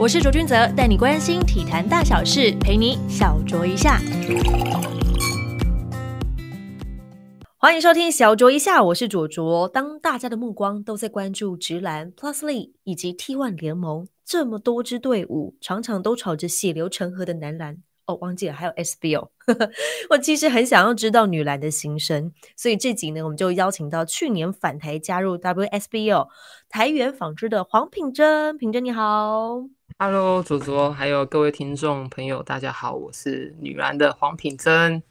我是卓君泽，带你关心体坛大小事，陪你小酌一下。欢迎收听小酌一下，我是卓卓。当大家的目光都在关注直男 Plus Lee 以及 T1 联盟这么多支队伍，常常都吵着血流成河的男篮。哦，忘记了，还有 SBO。我其实很想要知道女篮的心声，所以这集呢，我们就邀请到去年返台加入 WSBO 台元纺织的黄品珍。品珍你好，Hello，左左，还有各位听众朋友，大家好，我是女篮的黄品珍。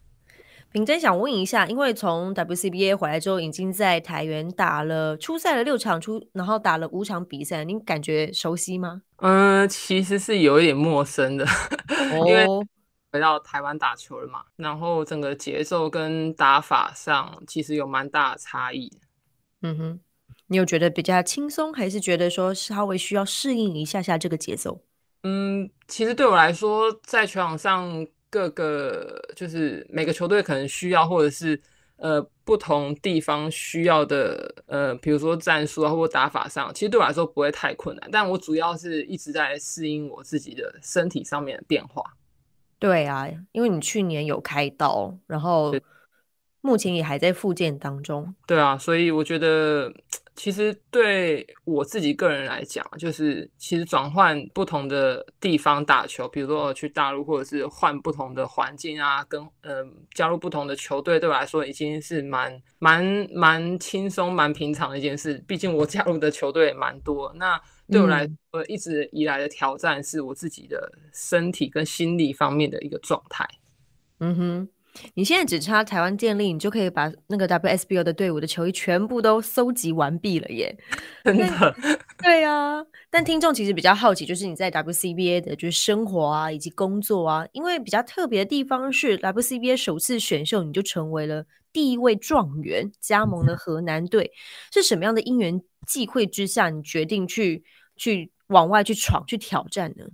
品珍想问一下，因为从 WCBA 回来之后，已经在台原打了初赛了六场出，然后打了五场比赛，您感觉熟悉吗？嗯，其实是有一点陌生的，因为。回到台湾打球了嘛，然后整个节奏跟打法上其实有蛮大的差异。嗯哼，你有觉得比较轻松，还是觉得说稍微需要适应一下下这个节奏？嗯，其实对我来说，在球场上各个就是每个球队可能需要，或者是呃不同地方需要的呃，比如说战术啊或打法上，其实对我来说不会太困难。但我主要是一直在适应我自己的身体上面的变化。对啊，因为你去年有开刀，然后目前也还在复健当中。对啊，所以我觉得其实对我自己个人来讲，就是其实转换不同的地方打球，比如说去大陆，或者是换不同的环境啊，跟嗯加入不同的球队，对我来说已经是蛮蛮蛮轻松、蛮平常的一件事。毕竟我加入的球队蛮多，那。对我来说，一直以来的挑战是我自己的身体跟心理方面的一个状态。嗯哼，你现在只差台湾建立，你就可以把那个 WSBO 的队伍的球衣全部都搜集完毕了耶！真的？对啊。但听众其实比较好奇，就是你在 WCBA 的就是生活啊，以及工作啊，因为比较特别的地方是 WCBA 首次选秀你就成为了第一位状元，加盟了河南队，是什么样的因缘际会之下，你决定去？去往外去闯去挑战呢？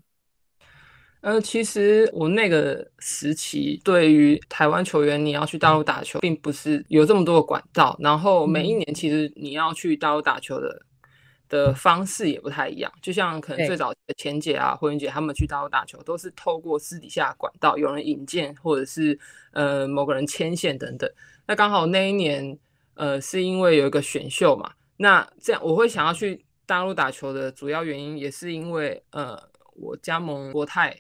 呃，其实我那个时期对于台湾球员你要去大陆打球，并不是有这么多的管道。然后每一年其实你要去大陆打球的的方式也不太一样。就像可能最早钱姐啊、霍云姐他们去大陆打球，都是透过私底下管道，有人引荐，或者是呃某个人牵线等等。那刚好那一年，呃，是因为有一个选秀嘛，那这样我会想要去。大陆打球的主要原因也是因为，呃，我加盟国泰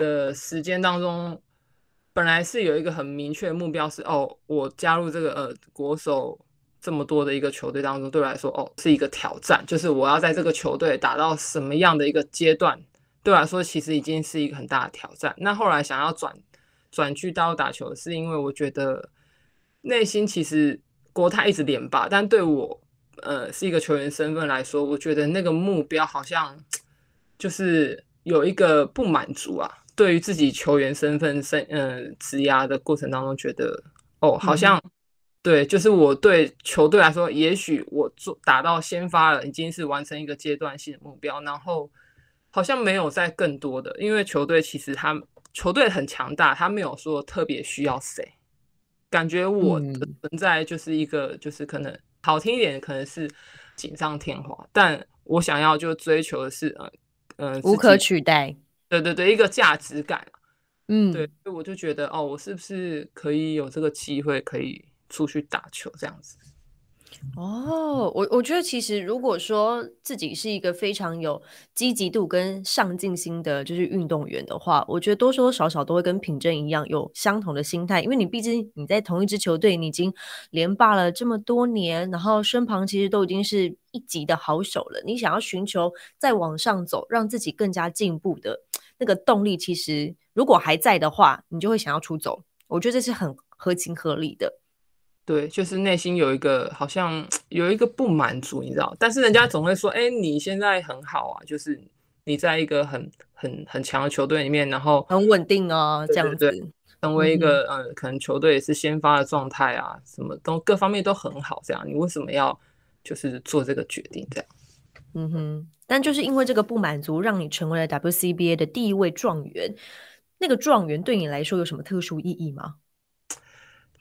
的时间当中，本来是有一个很明确的目标，是哦，我加入这个呃国手这么多的一个球队当中，对我来说，哦，是一个挑战，就是我要在这个球队打到什么样的一个阶段，对我来说，其实已经是一个很大的挑战。那后来想要转转去大陆打球，是因为我觉得内心其实国泰一直连霸，但对我。呃，是一个球员身份来说，我觉得那个目标好像 就是有一个不满足啊。对于自己球员身份身嗯质押的过程当中，觉得哦，好像对，就是我对球队来说，也许我做打到先发了，已经是完成一个阶段性的目标，然后好像没有再更多的，因为球队其实他球队很强大，他没有说特别需要谁，感觉我的存在就是一个就是可能。好听一点可能是锦上添花，但我想要就追求的是，呃，呃，无可取代。对对对，一个价值感。嗯，对，所以我就觉得，哦，我是不是可以有这个机会可以出去打球这样子？哦，我我觉得其实如果说自己是一个非常有积极度跟上进心的，就是运动员的话，我觉得多多少少都会跟品珍一样有相同的心态，因为你毕竟你在同一支球队，你已经连霸了这么多年，然后身旁其实都已经是一级的好手了，你想要寻求再往上走，让自己更加进步的那个动力，其实如果还在的话，你就会想要出走。我觉得这是很合情合理的。对，就是内心有一个好像有一个不满足，你知道？但是人家总会说，哎，你现在很好啊，就是你在一个很很很强的球队里面，然后很稳定啊，这样子，成为一个呃，可能球队也是先发的状态啊，什么都各方面都很好，这样，你为什么要就是做这个决定？这样，嗯哼，但就是因为这个不满足，让你成为了 WCBA 的第一位状元。那个状元对你来说有什么特殊意义吗？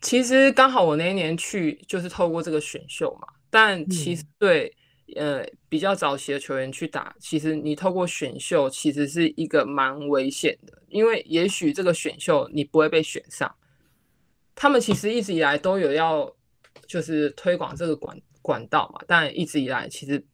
其实刚好我那一年去就是透过这个选秀嘛，但其实对呃比较早期的球员去打，其实你透过选秀其实是一个蛮危险的，因为也许这个选秀你不会被选上。他们其实一直以来都有要就是推广这个管管道嘛，但一直以来其实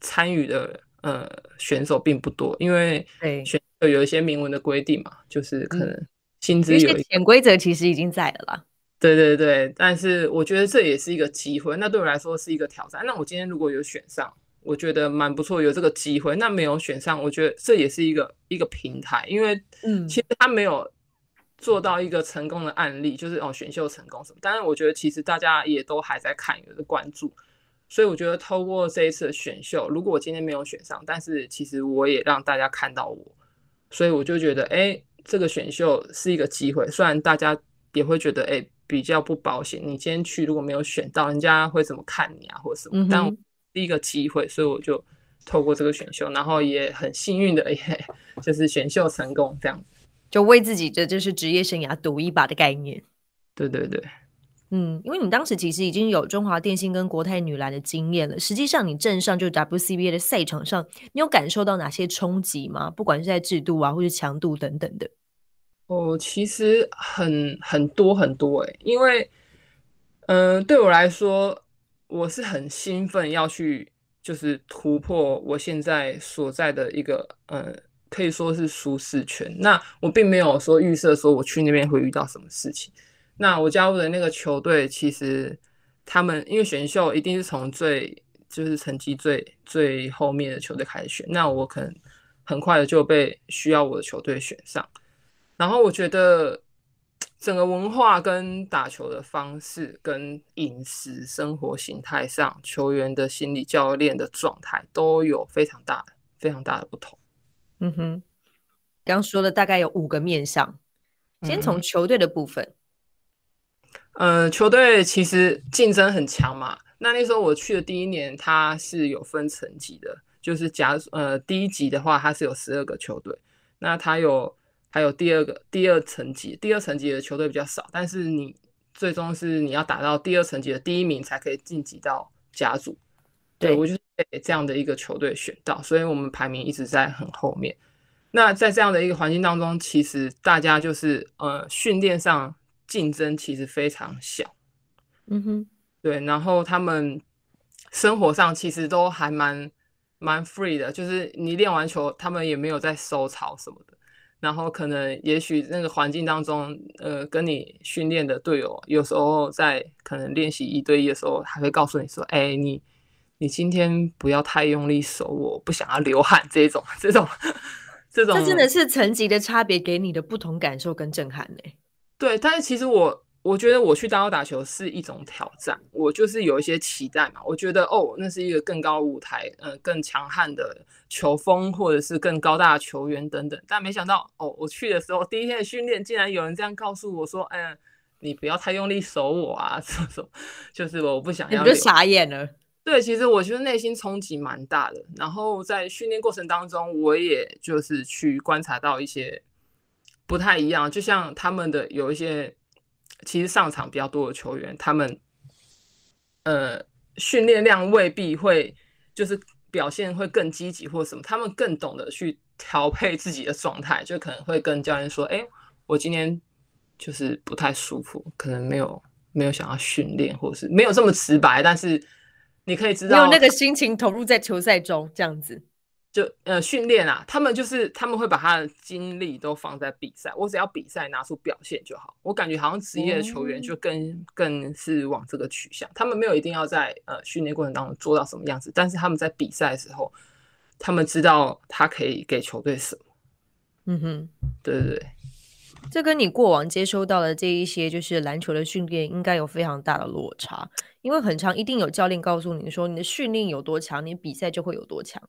参与的呃选手并不多，因为选秀有一些明文的规定嘛，就是可能薪资有一些潜规则，其实已经在了啦。对对对，但是我觉得这也是一个机会，那对我来说是一个挑战。那我今天如果有选上，我觉得蛮不错，有这个机会。那没有选上，我觉得这也是一个一个平台，因为嗯，其实他没有做到一个成功的案例，就是哦选秀成功什么。但是我觉得其实大家也都还在看，有的关注，所以我觉得透过这一次的选秀，如果我今天没有选上，但是其实我也让大家看到我，所以我就觉得哎，这个选秀是一个机会。虽然大家也会觉得哎。比较不保险，你今天去如果没有选到，人家会怎么看你啊，或者什么？但第一个机会，所以我就透过这个选秀，然后也很幸运的，也就是选秀成功，这样就为自己的就是职业生涯赌一把的概念。对对对，嗯，因为你当时其实已经有中华电信跟国泰女篮的经验了，实际上你镇上就 WCBA 的赛场上，你有感受到哪些冲击吗？不管是在制度啊，或是强度等等的。哦，其实很很多很多诶，因为，嗯，对我来说，我是很兴奋要去，就是突破我现在所在的一个，嗯，可以说是舒适圈。那我并没有说预设说我去那边会遇到什么事情。那我加入的那个球队，其实他们因为选秀一定是从最就是成绩最最后面的球队开始选，那我可能很快的就被需要我的球队选上。然后我觉得整个文化跟打球的方式、跟饮食生活形态上，球员的心理、教练的状态都有非常大的、非常大的不同。嗯哼，刚说了大概有五个面向，先从球队的部分。呃，球队其实竞争很强嘛。那那时候我去的第一年，它是有分层级的，就是假呃第一级的话，它是有十二个球队，那它有。还有第二个第二层级，第二层级的球队比较少，但是你最终是你要打到第二层级的第一名才可以晋级到甲组。对我就是被这样的一个球队选到，所以我们排名一直在很后面。那在这样的一个环境当中，其实大家就是呃训练上竞争其实非常小。嗯哼，对，然后他们生活上其实都还蛮蛮 free 的，就是你练完球，他们也没有在收操什么的。然后可能也许那个环境当中，呃，跟你训练的队友，有时候在可能练习一对一的时候，还会告诉你说：“哎，你你今天不要太用力手，我不想要流汗。”这种 这种这种，这真的是层级的差别给你的不同感受跟震撼呢。对，但是其实我。我觉得我去大澳打球是一种挑战，我就是有一些期待嘛。我觉得哦，那是一个更高舞台，呃，更强悍的球风，或者是更高大的球员等等。但没想到哦，我去的时候第一天的训练，竟然有人这样告诉我说：“嗯，你不要太用力守我啊，这种就是我不想要。”你就傻眼了。对，其实我觉得内心冲击蛮大的。然后在训练过程当中，我也就是去观察到一些不太一样，就像他们的有一些。其实上场比较多的球员，他们呃训练量未必会就是表现会更积极或什么，他们更懂得去调配自己的状态，就可能会跟教练说：“哎，我今天就是不太舒服，可能没有没有想要训练，或者是没有这么直白，但是你可以知道有那个心情投入在球赛中这样子。”就呃训练啊，他们就是他们会把他的精力都放在比赛，我只要比赛拿出表现就好。我感觉好像职业的球员就更更是往这个取向，他们没有一定要在呃训练过程当中做到什么样子，但是他们在比赛的时候，他们知道他可以给球队什么。嗯哼，对对对，这跟你过往接收到的这一些就是篮球的训练应该有非常大的落差，因为很长一定有教练告诉你说你的训练有多强，你比赛就会有多强。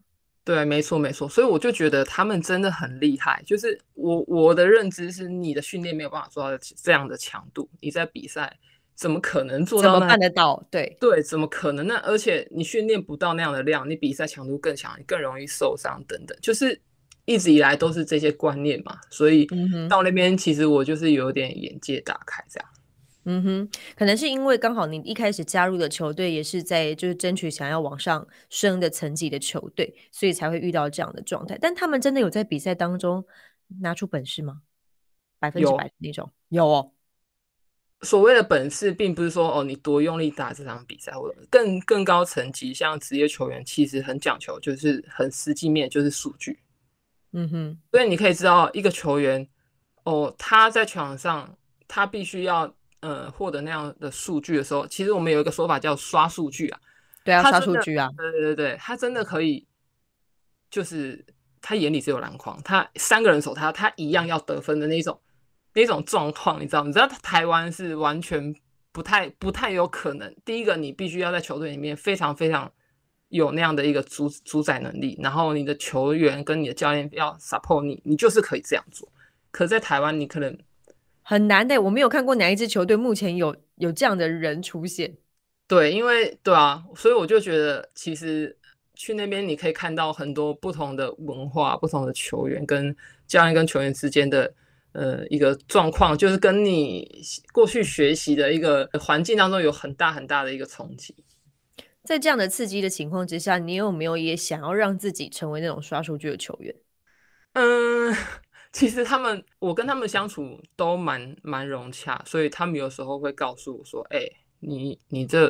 对，没错没错，所以我就觉得他们真的很厉害。就是我我的认知是，你的训练没有办法做到这样的强度，你在比赛怎么可能做到？怎么办得到？对对，怎么可能？那而且你训练不到那样的量，你比赛强度更强，你更容易受伤等等。就是一直以来都是这些观念嘛，所以到那边其实我就是有点眼界打开这样。嗯哼，可能是因为刚好你一开始加入的球队也是在就是争取想要往上升的层级的球队，所以才会遇到这样的状态。但他们真的有在比赛当中拿出本事吗？百分之百的那种有哦。所谓的本事，并不是说哦你多用力打这场比赛，或者更更高层级，像职业球员其实很讲求，就是很实际面，就是数据。嗯哼，所以你可以知道一个球员哦他在球场上他必须要呃获得那样的数据的时候，其实我们有一个说法叫刷数据啊。对啊，刷数据啊。对对对对，他真的可以，就是他眼里只有篮筐，他三个人守他，他一样要得分的那种。那种状况，你知道？你知道台湾是完全不太、不太有可能。第一个，你必须要在球队里面非常、非常有那样的一个主主宰能力，然后你的球员跟你的教练要 support 你，你就是可以这样做。可在台湾，你可能很难的。我没有看过哪一支球队目前有有这样的人出现。对，因为对啊，所以我就觉得，其实去那边你可以看到很多不同的文化、不同的球员跟教练跟球员之间的。呃，一个状况就是跟你过去学习的一个环境当中有很大很大的一个冲击。在这样的刺激的情况之下，你有没有也想要让自己成为那种刷数据的球员？嗯，其实他们，我跟他们相处都蛮蛮融洽，所以他们有时候会告诉我说：“哎，你你这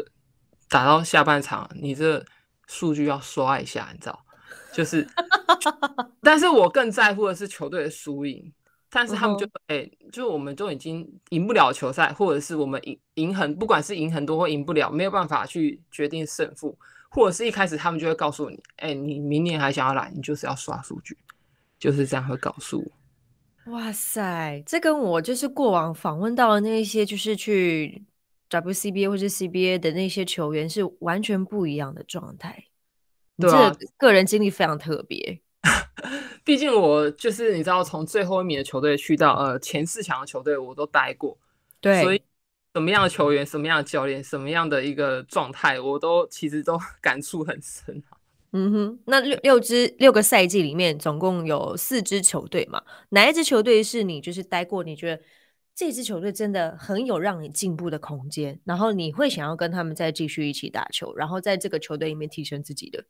打到下半场，你这数据要刷一下，你知道？就是，但是我更在乎的是球队的输赢。”但是他们就哎，就我们都已经赢不了球赛，或者是我们赢赢很，不管是赢很多或赢不了，没有办法去决定胜负，或者是一开始他们就会告诉你，哎，你明年还想要来，你就是要刷数据，就是这样会告诉我。哇塞，这跟我就是过往访问到的那一些，就是去 WCBA 或者 CBA 的那些球员是完全不一样的状态。对啊，个人经历非常特别。毕竟我就是你知道，从最后一名的球队去到呃前四强的球队，我都待过。对，所以什么样的球员、什么样的教练、什么样的一个状态，我都其实都 感触很深。嗯哼，那六六支六个赛季里面，总共有四支球队嘛？哪一支球队是你就是待过？你觉得这支球队真的很有让你进步的空间，然后你会想要跟他们再继续一起打球，然后在这个球队里面提升自己的？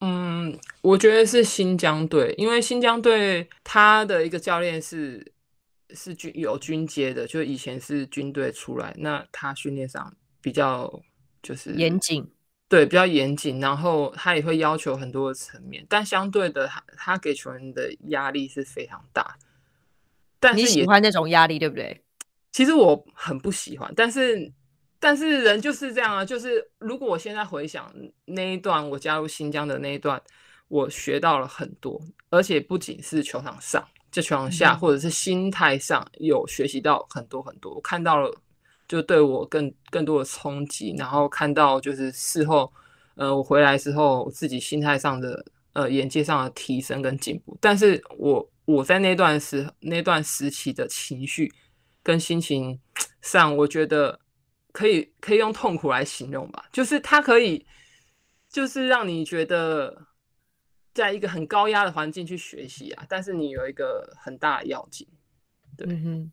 嗯，我觉得是新疆队，因为新疆队他的一个教练是是军有军阶的，就以前是军队出来，那他训练上比较就是严谨，对，比较严谨，然后他也会要求很多的层面，但相对的，他他给球员的压力是非常大。但你喜欢那种压力，对不对？其实我很不喜欢，但是。但是人就是这样啊，就是如果我现在回想那一段我加入新疆的那一段，我学到了很多，而且不仅是球场上，在球场下或者是心态上有学习到很多很多，我看到了就对我更更多的冲击，然后看到就是事后，呃，我回来之后自己心态上的呃眼界上的提升跟进步。但是我我在那段时那段时期的情绪跟心情上，我觉得。可以可以用痛苦来形容吧，就是它可以，就是让你觉得在一个很高压的环境去学习啊，但是你有一个很大的要紧，对，哼，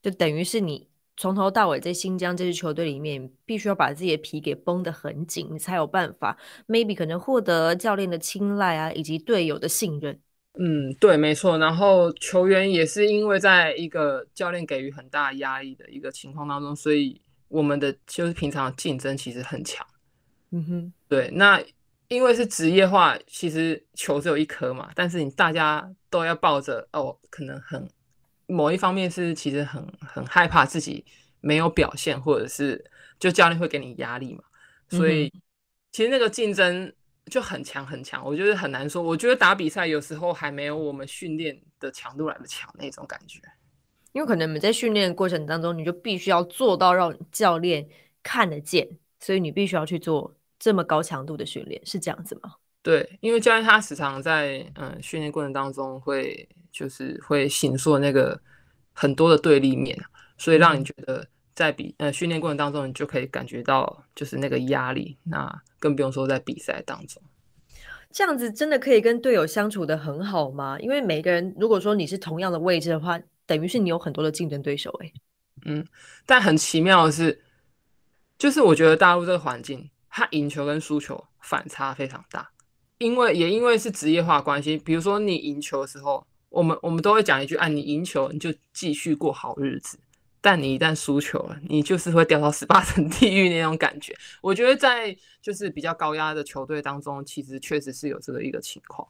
就等于是你从头到尾在新疆这支球队里面，必须要把自己的皮给绷得很紧，你才有办法，maybe 可能获得教练的青睐啊，以及队友的信任。嗯，对，没错。然后球员也是因为在一个教练给予很大压力的一个情况当中，所以。我们的就是平常竞争其实很强，嗯哼，对。那因为是职业化，其实球只有一颗嘛，但是你大家都要抱着哦，可能很某一方面是其实很很害怕自己没有表现，或者是就教练会给你压力嘛，所以其实那个竞争就很强很强，我觉得很难说。我觉得打比赛有时候还没有我们训练的强度来的强那种感觉。因为可能你们在训练过程当中，你就必须要做到让教练看得见，所以你必须要去做这么高强度的训练，是这样子吗？对，因为教练他时常在嗯训练过程当中会就是会形塑那个很多的对立面，所以让你觉得在比呃训练过程当中，你就可以感觉到就是那个压力，那更不用说在比赛当中，这样子真的可以跟队友相处的很好吗？因为每个人如果说你是同样的位置的话。等于是你有很多的竞争对手，哎，嗯，但很奇妙的是，就是我觉得大陆这个环境，它赢球跟输球反差非常大，因为也因为是职业化关系，比如说你赢球的时候，我们我们都会讲一句，啊，你赢球你就继续过好日子。但你一旦输球了，你就是会掉到十八层地狱那种感觉。我觉得在就是比较高压的球队当中，其实确实是有这个一个情况，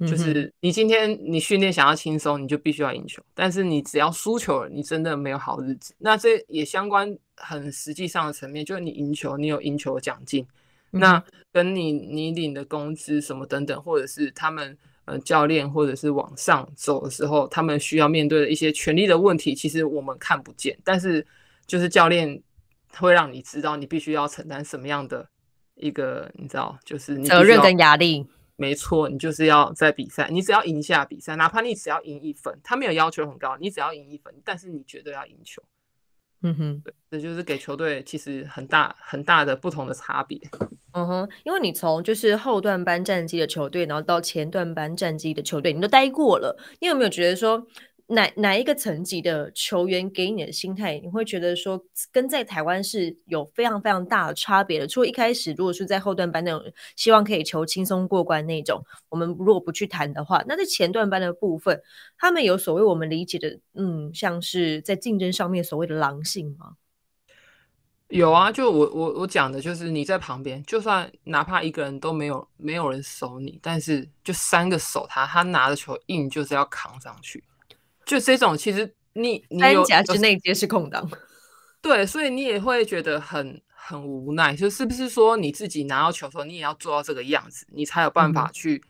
就是你今天你训练想要轻松，你就必须要赢球。但是你只要输球了，你真的没有好日子。那这也相关很实际上的层面，就是你赢球，你有赢球的奖金，那跟你你领的工资什么等等，或者是他们。呃，教练或者是往上走的时候，他们需要面对的一些权利的问题，其实我们看不见。但是，就是教练会让你知道，你必须要承担什么样的一个，你知道，就是责任跟压力。没错，你就是要在比赛，你只要赢下比赛，哪怕你只要赢一分，他没有要求很高，你只要赢一分，但是你绝对要赢球。嗯哼，对，这就是给球队其实很大很大的不同的差别。嗯哼，因为你从就是后段班战绩的球队，然后到前段班战绩的球队，你都待过了，你有没有觉得说？哪哪一个层级的球员给你的心态，你会觉得说跟在台湾是有非常非常大的差别的。除了一开始如果是在后段班那种希望可以求轻松过关那种，我们如果不去谈的话，那在前段班的部分，他们有所谓我们理解的，嗯，像是在竞争上面所谓的狼性吗？有啊，就我我我讲的就是你在旁边，就算哪怕一个人都没有没有人守你，但是就三个守他，他拿着球硬就是要扛上去。就这种，其实你你三甲之内皆是空档，对，所以你也会觉得很很无奈，就是不是说你自己拿到球的时候，你也要做到这个样子，你才有办法去，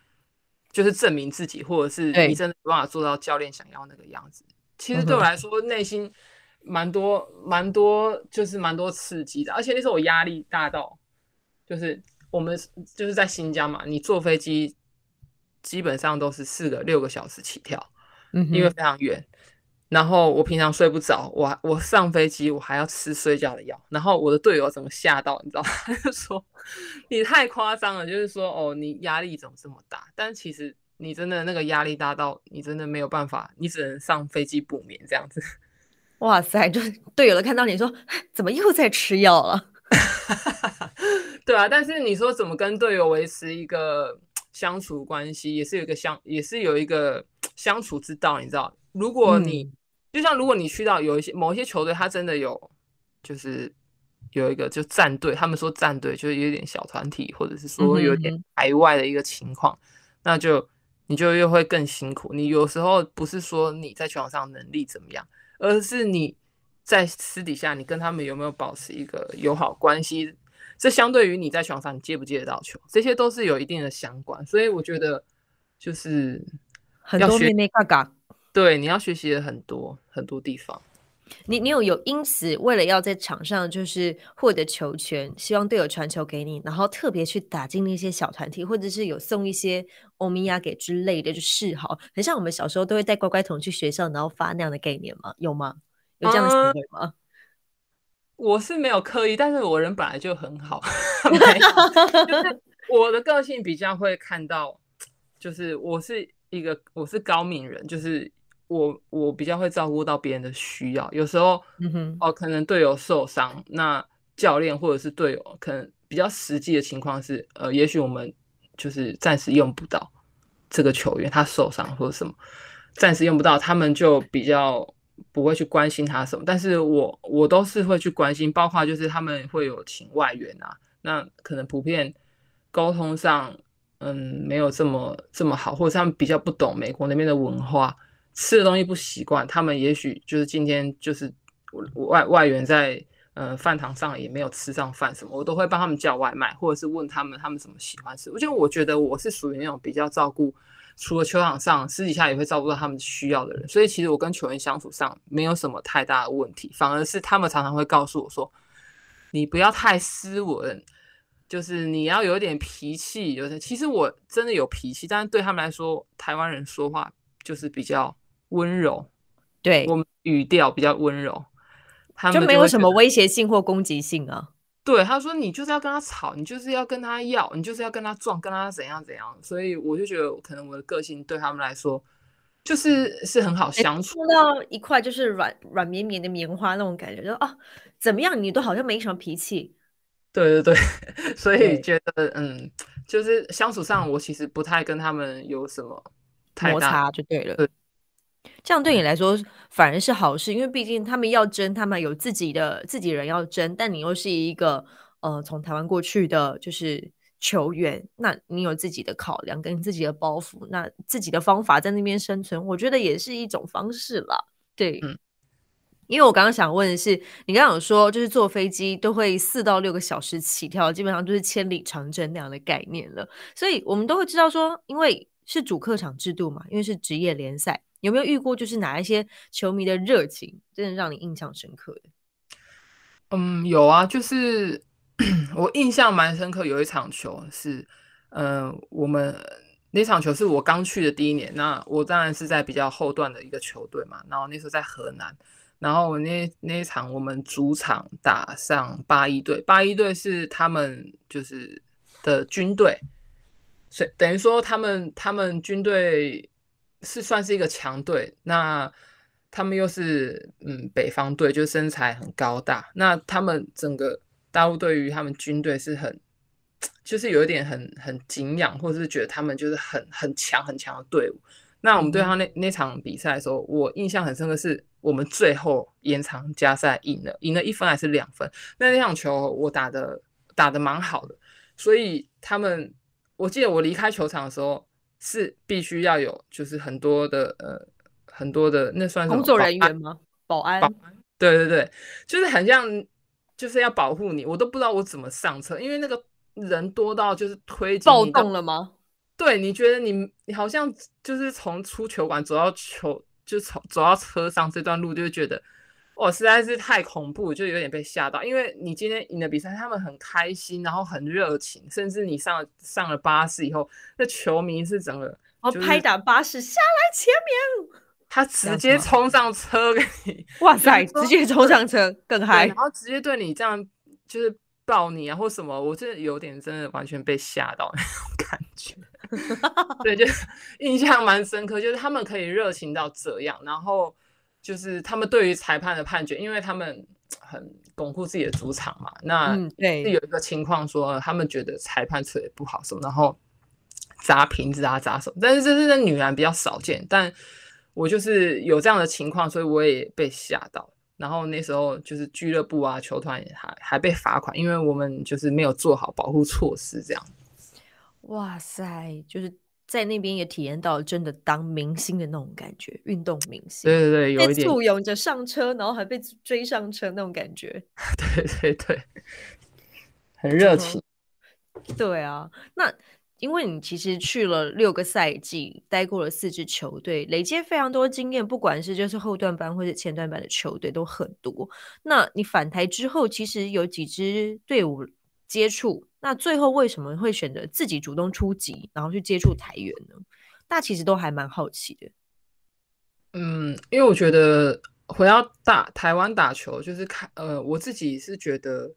就是证明自己，或者是你真的有办法做到教练想要那个样子。其实对我来说，内心蛮多蛮多，就是蛮多刺激的，而且那时候我压力大到，就是我们就是在新疆嘛，你坐飞机基本上都是四个六个小时起跳。因为非常远，然后我平常睡不着，我我上飞机我还要吃睡觉的药，然后我的队友怎么吓到，你知道吗？他就说你太夸张了，就是说哦，你压力怎么这么大？但其实你真的那个压力大到你真的没有办法，你只能上飞机补眠这样子。哇塞，就队友都看到你说怎么又在吃药了？对啊，但是你说怎么跟队友维持一个相处关系，也是有一个相，也是有一个。相处之道，你知道？如果你就像如果你去到有一些某一些球队，他真的有就是有一个就战队，他们说战队就是有点小团体，或者是说有点排外的一个情况，那就你就又会更辛苦。你有时候不是说你在球场上能力怎么样，而是你在私底下你跟他们有没有保持一个友好关系，这相对于你在球场上你接不接得到球，这些都是有一定的相关。所以我觉得就是。很多妹妹嘎嘎，对，你要学习的很多很多地方。你你有有因此为了要在场上就是获得球权，希望队友传球给你，然后特别去打进那些小团体，或者是有送一些欧米亚给之类的，就示好，很像我们小时候都会带乖乖桶去学校，然后发那样的概念吗？有吗？有这样的行为吗？我是没有刻意，但是我人本来就很好，就是我的个性比较会看到，就是我是。一个我是高敏人，就是我我比较会照顾到别人的需要。有时候哦，可能队友受伤，那教练或者是队友可能比较实际的情况是，呃，也许我们就是暂时用不到这个球员，他受伤或者什么，暂时用不到，他们就比较不会去关心他什么。但是我我都是会去关心，包括就是他们会有请外援啊，那可能普遍沟通上。嗯，没有这么这么好，或者他们比较不懂美国那边的文化，吃的东西不习惯。他们也许就是今天就是外外援在呃饭堂上也没有吃上饭什么，我都会帮他们叫外卖，或者是问他们他们怎么喜欢吃。我觉得我觉得我是属于那种比较照顾，除了球场上私底下也会照顾到他们需要的人。所以其实我跟球员相处上没有什么太大的问题，反而是他们常常会告诉我说，你不要太斯文。就是你要有点脾气，有的其实我真的有脾气，但是对他们来说，台湾人说话就是比较温柔，对我们语调比较温柔，他们就没有什么威胁性或攻击性啊。对，他说你就是要跟他吵，你就是要跟他要，你就是要跟他撞，跟他怎样怎样。所以我就觉得，可能我的个性对他们来说就是是很好相处。碰到一块就是软软绵绵的棉花那种感觉，就啊，怎么样你都好像没什么脾气。对 对对，所以觉得嗯，就是相处上我其实不太跟他们有什么摩擦，就对了。这样对你来说反而是好事，因为毕竟他们要争，他们有自己的自己人要争，但你又是一个呃从台湾过去的就是球员，那你有自己的考量跟自己的包袱，那自己的方法在那边生存，我觉得也是一种方式啦。对，嗯，因为我刚刚想问的是，你刚刚有说就是坐飞机都会四到六个小时起跳，基本上就是千里长征那样的概念了，所以我们都会知道说，因为是主客场制度嘛，因为是职业联赛。有没有遇过就是哪一些球迷的热情，真的让你印象深刻的？嗯，有啊，就是 我印象蛮深刻，有一场球是，嗯，我们那场球是我刚去的第一年，那我当然是在比较后段的一个球队嘛，然后那时候在河南，然后那那一场我们主场打上八一队，八一队是他们就是的军队，所以等于说他们他们军队。是算是一个强队，那他们又是嗯北方队，就身材很高大。那他们整个大陆对于他们军队是很，就是有一点很很敬仰，或者是觉得他们就是很很强很强的队伍。那我们对他那那场比赛的时候，我印象很深刻，是我们最后延长加赛赢了，赢了一分还是两分？那那场球我打的打的蛮好的，所以他们我记得我离开球场的时候。是必须要有，就是很多的呃，很多的那算工作人员吗？保安？保安？对对对，就是很像，就是要保护你。我都不知道我怎么上车，因为那个人多到就是推暴动了吗？对，你觉得你你好像就是从出球馆走到球，就从走到车上这段路，就觉得。我实在是太恐怖，就有点被吓到。因为你今天赢了比赛，他们很开心，然后很热情，甚至你上了上了巴士以后，那球迷是整个哦拍打巴士下来前面，他 直接冲上车给你，哇塞，直接冲上车更嗨，然后直接对你这样就是抱你啊或什么，我真的有点真的完全被吓到那种感觉，对，就 印象蛮深刻，就是他们可以热情到这样，然后。就是他们对于裁判的判决，因为他们很巩固自己的主场嘛。那对，有一个情况说，他们觉得裁判吹的不好什么，然后砸瓶子啊、砸手。但是这是在女篮比较少见，但我就是有这样的情况，所以我也被吓到。然后那时候就是俱乐部啊、球团也还还被罚款，因为我们就是没有做好保护措施，这样。哇塞，就是。在那边也体验到真的当明星的那种感觉，运动明星。对对对，有一点簇拥着上车，然后还被追上车那种感觉。对 对对，很热情。对啊，那因为你其实去了六个赛季，待过了四支球队，累积非常多经验，不管是就是后段班或者前段班的球队都很多。那你返台之后，其实有几支队伍接触。那最后为什么会选择自己主动出击，然后去接触台员呢？大其实都还蛮好奇的。嗯，因为我觉得回到大台湾打球，就是看呃，我自己是觉得，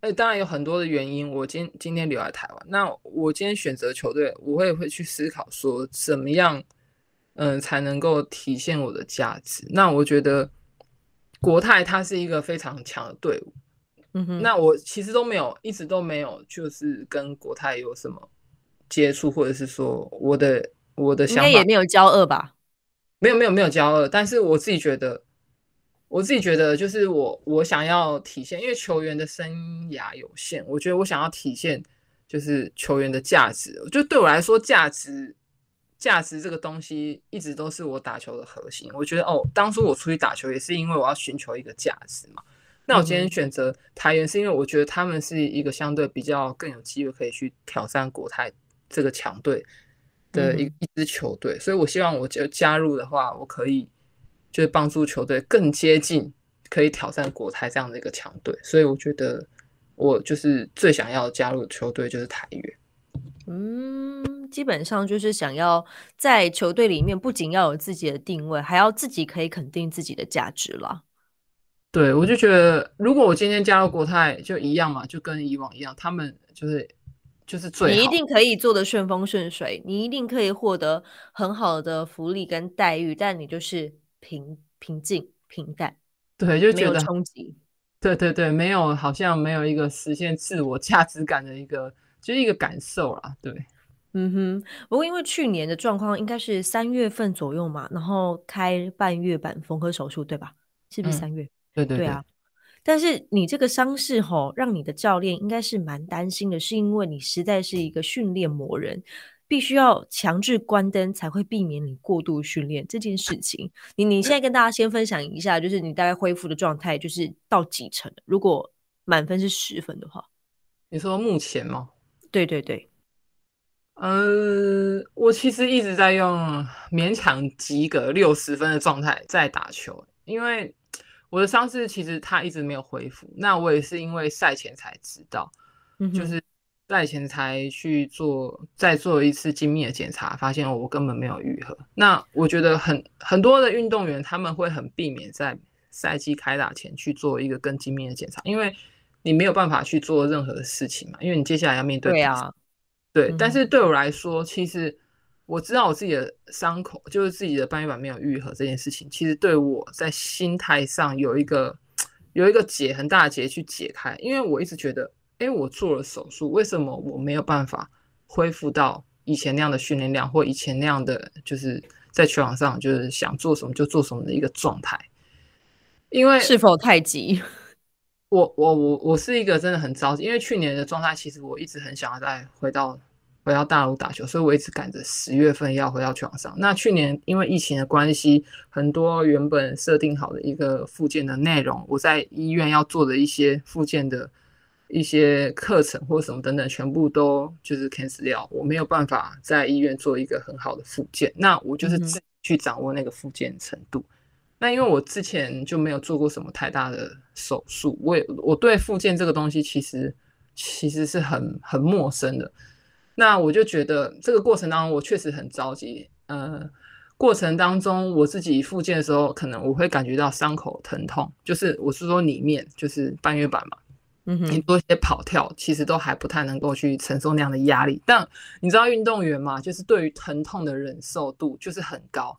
哎，当然有很多的原因。我今今天留在台湾，那我今天选择球队，我会会去思考说，怎么样，嗯，才能够体现我的价值。那我觉得国泰它是一个非常强的队伍。嗯哼，那我其实都没有，一直都没有，就是跟国泰有什么接触，或者是说我的我的想法也没有交恶吧？没有没有没有交恶，但是我自己觉得，我自己觉得就是我我想要体现，因为球员的生涯有限，我觉得我想要体现就是球员的价值，就对我来说，价值价值这个东西一直都是我打球的核心。我觉得哦，当初我出去打球也是因为我要寻求一个价值嘛。那我今天选择台元，是因为我觉得他们是一个相对比较更有机会可以去挑战国泰这个强队的一一支球队，所以我希望我就加入的话，我可以就是帮助球队更接近可以挑战国泰这样的一个强队，所以我觉得我就是最想要加入的球队就是台元。嗯，基本上就是想要在球队里面不仅要有自己的定位，还要自己可以肯定自己的价值了。对，我就觉得，如果我今天加入国泰，就一样嘛，就跟以往一样，他们就是就是最好。你一定可以做的顺风顺水，你一定可以获得很好的福利跟待遇，但你就是平平静平淡，对，就觉得冲击。对对对，没有，好像没有一个实现自我价值感的一个，就是一个感受啦。对，嗯哼。不过因为去年的状况应该是三月份左右嘛，然后开半月板缝合手术，对吧？是不是三月？对对对啊。但是你这个伤势吼，让你的教练应该是蛮担心的，是因为你实在是一个训练魔人。必须要强制关灯才会避免你过度训练这件事情。你你现在跟大家先分享一下，就是你大概恢复的状态，就是到几成？如果满分是十分的话，你说目前吗？对对对，呃，我其实一直在用勉强及格六十分的状态在打球，因为我的伤势其实他一直没有恢复。那我也是因为赛前才知道，就是。赛前才去做再做一次精密的检查，发现我根本没有愈合。那我觉得很很多的运动员他们会很避免在赛季开打前去做一个更精密的检查，因为你没有办法去做任何的事情嘛，因为你接下来要面对。对啊，对。但是对我来说，其实我知道我自己的伤口就是自己的半月板没有愈合这件事情，其实对我在心态上有一个有一个解很大的结去解开，因为我一直觉得。哎，我做了手术，为什么我没有办法恢复到以前那样的训练量，或以前那样的就是在球场上就是想做什么就做什么的一个状态？因为是否太急？我我我我是一个真的很着急，因为去年的状态其实我一直很想要再回到回到大陆打球，所以我一直赶着十月份要回到球场上。那去年因为疫情的关系，很多原本设定好的一个复健的内容，我在医院要做的一些复健的。一些课程或什么等等，全部都就是 cancel 掉，我没有办法在医院做一个很好的复健，那我就是自己去掌握那个复健程度。那因为我之前就没有做过什么太大的手术，我也我对复健这个东西其实其实是很很陌生的。那我就觉得这个过程当中，我确实很着急。呃，过程当中我自己复健的时候，可能我会感觉到伤口疼痛，就是我是说里面就是半月板嘛。你做一些跑跳，其实都还不太能够去承受那样的压力。但你知道运动员嘛，就是对于疼痛的忍受度就是很高。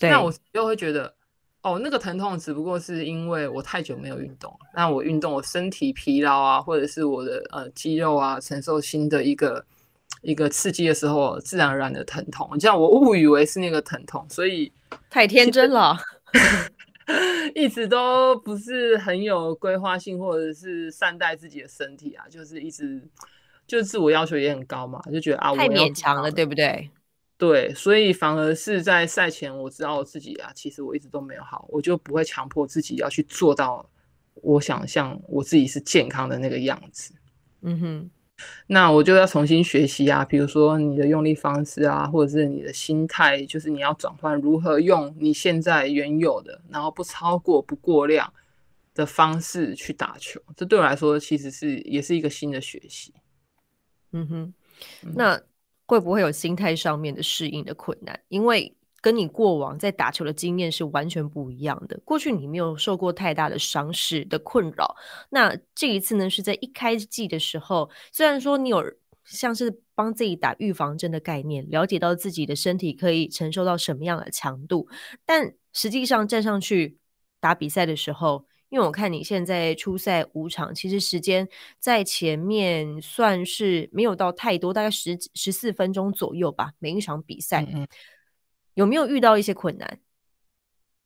那我又会觉得，哦，那个疼痛只不过是因为我太久没有运动了。那我运动，我身体疲劳啊，或者是我的呃肌肉啊承受新的一个一个刺激的时候，自然而然的疼痛。这样我误以为是那个疼痛，所以太天真了。一直都不是很有规划性，或者是善待自己的身体啊，就是一直就自我要求也很高嘛，就觉得啊，太勉强了，对不对？对，所以反而是在赛前，我知道我自己啊，其实我一直都没有好，我就不会强迫自己要去做到我想象我自己是健康的那个样子。嗯哼。那我就要重新学习啊，比如说你的用力方式啊，或者是你的心态，就是你要转换如何用你现在原有的，然后不超过不过量的方式去打球。这对我来说其实是也是一个新的学习。嗯哼，那会不会有心态上面的适应的困难？因为跟你过往在打球的经验是完全不一样的。过去你没有受过太大的伤势的困扰，那这一次呢，是在一开季的时候，虽然说你有像是帮自己打预防针的概念，了解到自己的身体可以承受到什么样的强度，但实际上站上去打比赛的时候，因为我看你现在初赛五场，其实时间在前面算是没有到太多，大概十十四分钟左右吧，每一场比赛。有没有遇到一些困难？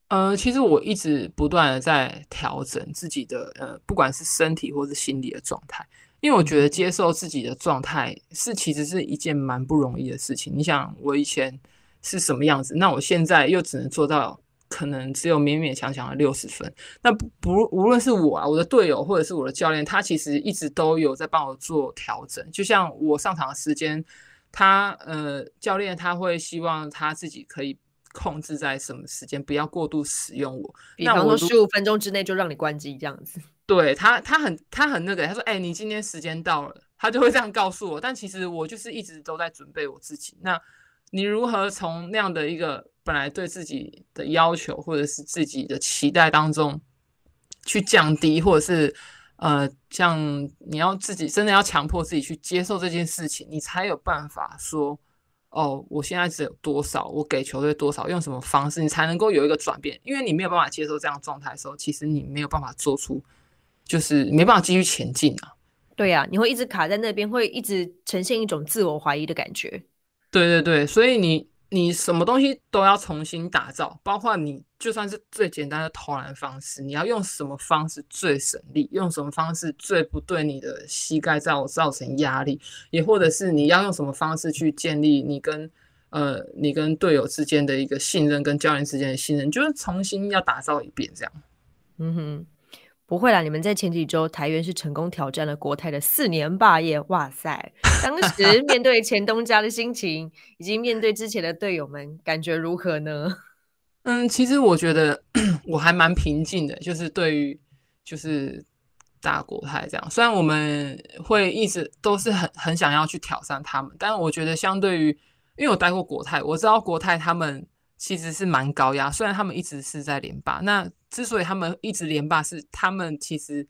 呃，其实我一直不断的在调整自己的呃，不管是身体或是心理的状态，因为我觉得接受自己的状态是其实是一件蛮不容易的事情。你想，我以前是什么样子，那我现在又只能做到可能只有勉勉强强的六十分。那不不，无论是我啊，我的队友或者是我的教练，他其实一直都有在帮我做调整。就像我上场的时间。他呃，教练他会希望他自己可以控制在什么时间，不要过度使用我。比方说十五分钟之内就让你关机这样子。对他，他很他很那个，他说：“哎，你今天时间到了。”他就会这样告诉我。但其实我就是一直都在准备我自己。那你如何从那样的一个本来对自己的要求或者是自己的期待当中去降低，或者是？呃，像你要自己真的要强迫自己去接受这件事情，你才有办法说，哦，我现在只有多少，我给球队多少，用什么方式，你才能够有一个转变。因为你没有办法接受这样状态的时候，其实你没有办法做出，就是没办法继续前进啊。对呀，你会一直卡在那边，会一直呈现一种自我怀疑的感觉。对对对，所以你你什么东西都要重新打造，包括你就算是最简单的投篮方式，你要用什么方式最省力，用什么方式最不对你的膝盖造造成压力，也或者是你要用什么方式去建立你跟呃你跟队友之间的一个信任，跟教练之间的信任，就是重新要打造一遍这样。嗯哼。不会啦，你们在前几周台元是成功挑战了国泰的四年霸业，哇塞！当时 面对前东家的心情，以及面对之前的队友们，感觉如何呢？嗯，其实我觉得 我还蛮平静的，就是对于就是大国泰这样，虽然我们会一直都是很很想要去挑战他们，但我觉得相对于，因为我待过国泰，我知道国泰他们。其实是蛮高压，虽然他们一直是在连霸。那之所以他们一直连霸，是他们其实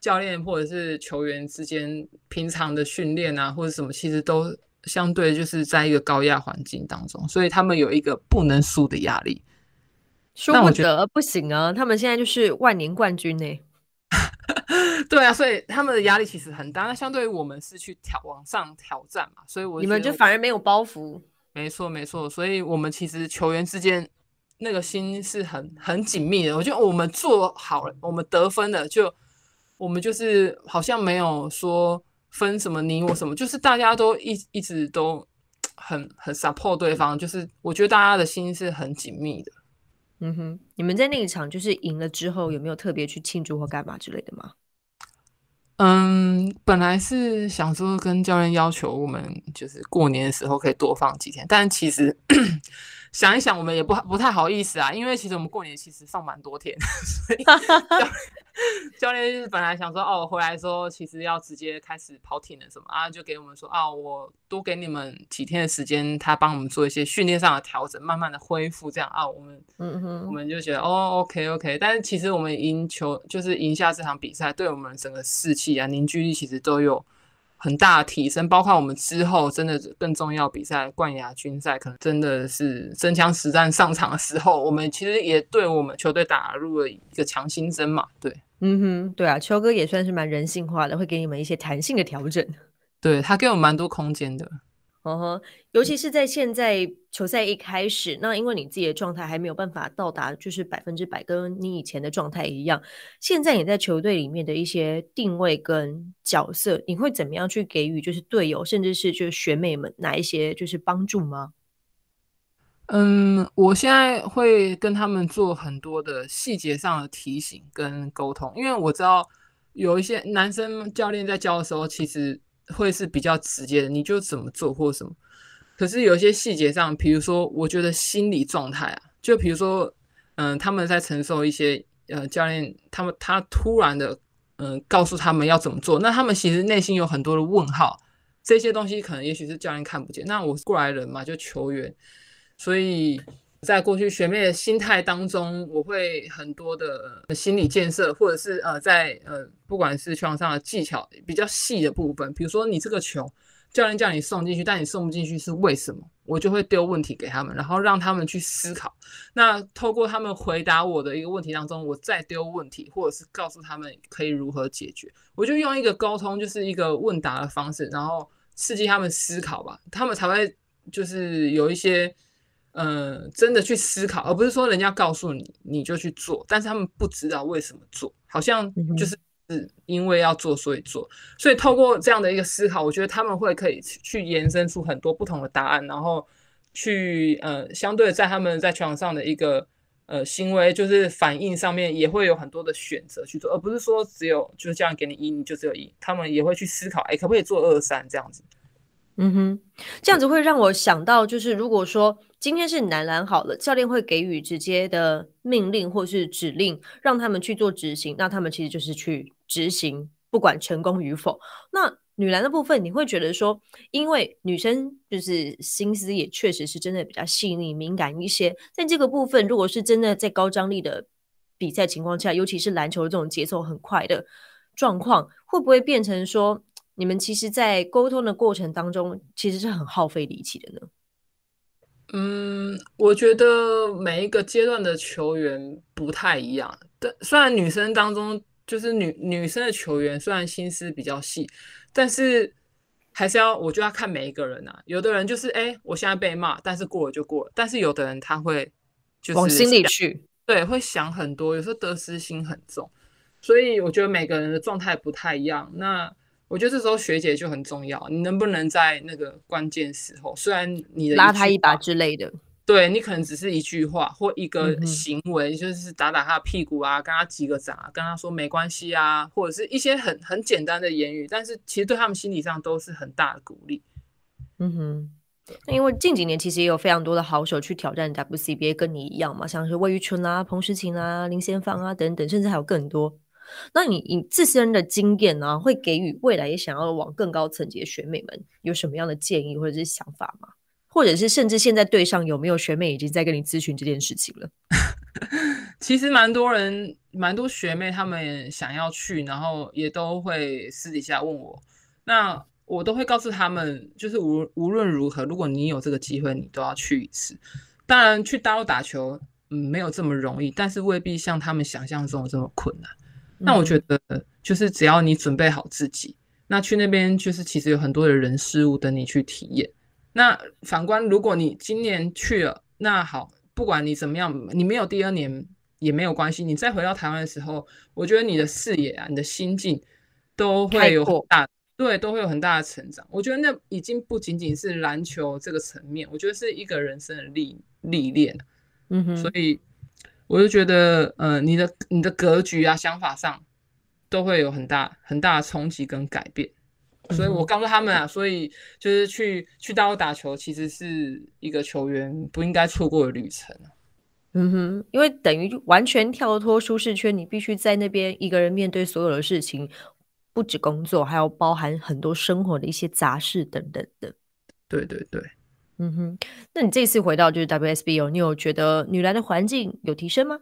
教练或者是球员之间平常的训练啊，或者什么，其实都相对就是在一个高压环境当中，所以他们有一个不能输的压力。输不得不行啊！他们现在就是万年冠军呢。对啊，所以他们的压力其实很大。那相对于我们是去挑往上挑战嘛，所以我你们就反而没有包袱。没错，没错，所以我们其实球员之间那个心是很很紧密的。我觉得我们做好了，我们得分了，就我们就是好像没有说分什么你我什么，就是大家都一一直都很很 support 对方。就是我觉得大家的心是很紧密的。嗯哼，你们在那一场就是赢了之后，有没有特别去庆祝或干嘛之类的吗？嗯，本来是想说跟教练要求我们就是过年的时候可以多放几天，但其实想一想，我们也不不太好意思啊，因为其实我们过年其实放蛮多天，所以。教练就是本来想说哦，回来说其实要直接开始跑体能什么啊，就给我们说啊，我多给你们几天的时间，他帮我们做一些训练上的调整，慢慢的恢复这样啊，我们嗯哼，我们就觉得哦，OK OK，但是其实我们赢球就是赢下这场比赛，对我们整个士气啊凝聚力其实都有。很大的提升，包括我们之后真的更重要比赛冠亚军赛，可能真的是真枪实战上场的时候，我们其实也对我们球队打入了一个强心针嘛。对，嗯哼，对啊，秋哥也算是蛮人性化的，会给你们一些弹性的调整。对他给我蛮多空间的。嗯哼，尤其是在现在球赛一开始，那因为你自己的状态还没有办法到达，就是百分之百跟你以前的状态一样。现在你在球队里面的一些定位跟角色，你会怎么样去给予就是队友，甚至是就是学妹们哪一些就是帮助吗？嗯，我现在会跟他们做很多的细节上的提醒跟沟通，因为我知道有一些男生教练在教的时候，其实。会是比较直接的，你就怎么做或什么。可是有一些细节上，比如说，我觉得心理状态啊，就比如说，嗯，他们在承受一些呃教练他们他突然的嗯告诉他们要怎么做，那他们其实内心有很多的问号，这些东西可能也许是教练看不见。那我过来人嘛，就球员，所以在过去学妹的心态当中，我会很多的心理建设，或者是呃在呃不管是球场上的技巧比较细的部分，比如说你这个球。教练叫你送进去，但你送不进去是为什么？我就会丢问题给他们，然后让他们去思考。那透过他们回答我的一个问题当中，我再丢问题，或者是告诉他们可以如何解决。我就用一个沟通，就是一个问答的方式，然后刺激他们思考吧，他们才会就是有一些嗯真的去思考，而不是说人家告诉你你就去做，但是他们不知道为什么做，好像就是。是因为要做，所以做。所以透过这样的一个思考，我觉得他们会可以去延伸出很多不同的答案，然后去呃，相对在他们在球场上的一个呃行为，就是反应上面也会有很多的选择去做，而不是说只有就是这样给你一，你就只有一。他们也会去思考，哎，可不可以做二三这样子？嗯哼，这样子会让我想到，就是如果说今天是男篮好了，教练会给予直接的命令或是指令，让他们去做执行，那他们其实就是去执行，不管成功与否。那女篮的部分，你会觉得说，因为女生就是心思也确实是真的比较细腻敏感一些，在这个部分，如果是真的在高张力的比赛情况下，尤其是篮球这种节奏很快的。状况，会不会变成说，你们其实，在沟通的过程当中，其实是很耗费力气的呢？嗯，我觉得每一个阶段的球员不太一样。但虽然女生当中，就是女女生的球员，虽然心思比较细，但是还是要，我就要看每一个人啊。有的人就是，哎，我现在被骂，但是过了就过了。但是有的人他会就是往心里去，对，会想很多，有时候得失心很重。所以我觉得每个人的状态不太一样。那我觉得这时候学姐就很重要，你能不能在那个关键时候，虽然你的拉他一把之类的，对你可能只是一句话或一个行为，就是打打他的屁股啊，跟他击个掌，跟他说没关系啊，或者是一些很很简单的言语，但是其实对他们心理上都是很大的鼓励。嗯哼，那因为近几年其实也有非常多的好手去挑战 WCBA，跟你一样嘛，像是魏玉春啊、彭诗琴啊、林先芳啊等等，甚至还有更多。那你你自身的经验呢，会给予未来也想要往更高层级的学妹们有什么样的建议或者是想法吗？或者是甚至现在队上有没有学妹已经在跟你咨询这件事情了？其实蛮多人，蛮多学妹他们想要去，然后也都会私底下问我，那我都会告诉他们，就是无无论如何，如果你有这个机会，你都要去一次。当然，去大陆打球，嗯，没有这么容易，但是未必像他们想象中这么困难。那我觉得，就是只要你准备好自己，那去那边就是其实有很多的人事物等你去体验。那反观，如果你今年去了，那好，不管你怎么样，你没有第二年也没有关系。你再回到台湾的时候，我觉得你的视野啊，你的心境都会有很大，对，都会有很大的成长。我觉得那已经不仅仅是篮球这个层面，我觉得是一个人生的历历练。嗯哼，所以。我就觉得，呃，你的你的格局啊，想法上都会有很大很大的冲击跟改变，所以我告诉他们啊，所以就是去去大陆打球，其实是一个球员不应该错过的旅程嗯哼，因为等于完全跳脱舒适圈，你必须在那边一个人面对所有的事情，不止工作，还要包含很多生活的一些杂事等等的。对对对。嗯哼，那你这次回到就是 WSBO，你有觉得女篮的环境有提升吗？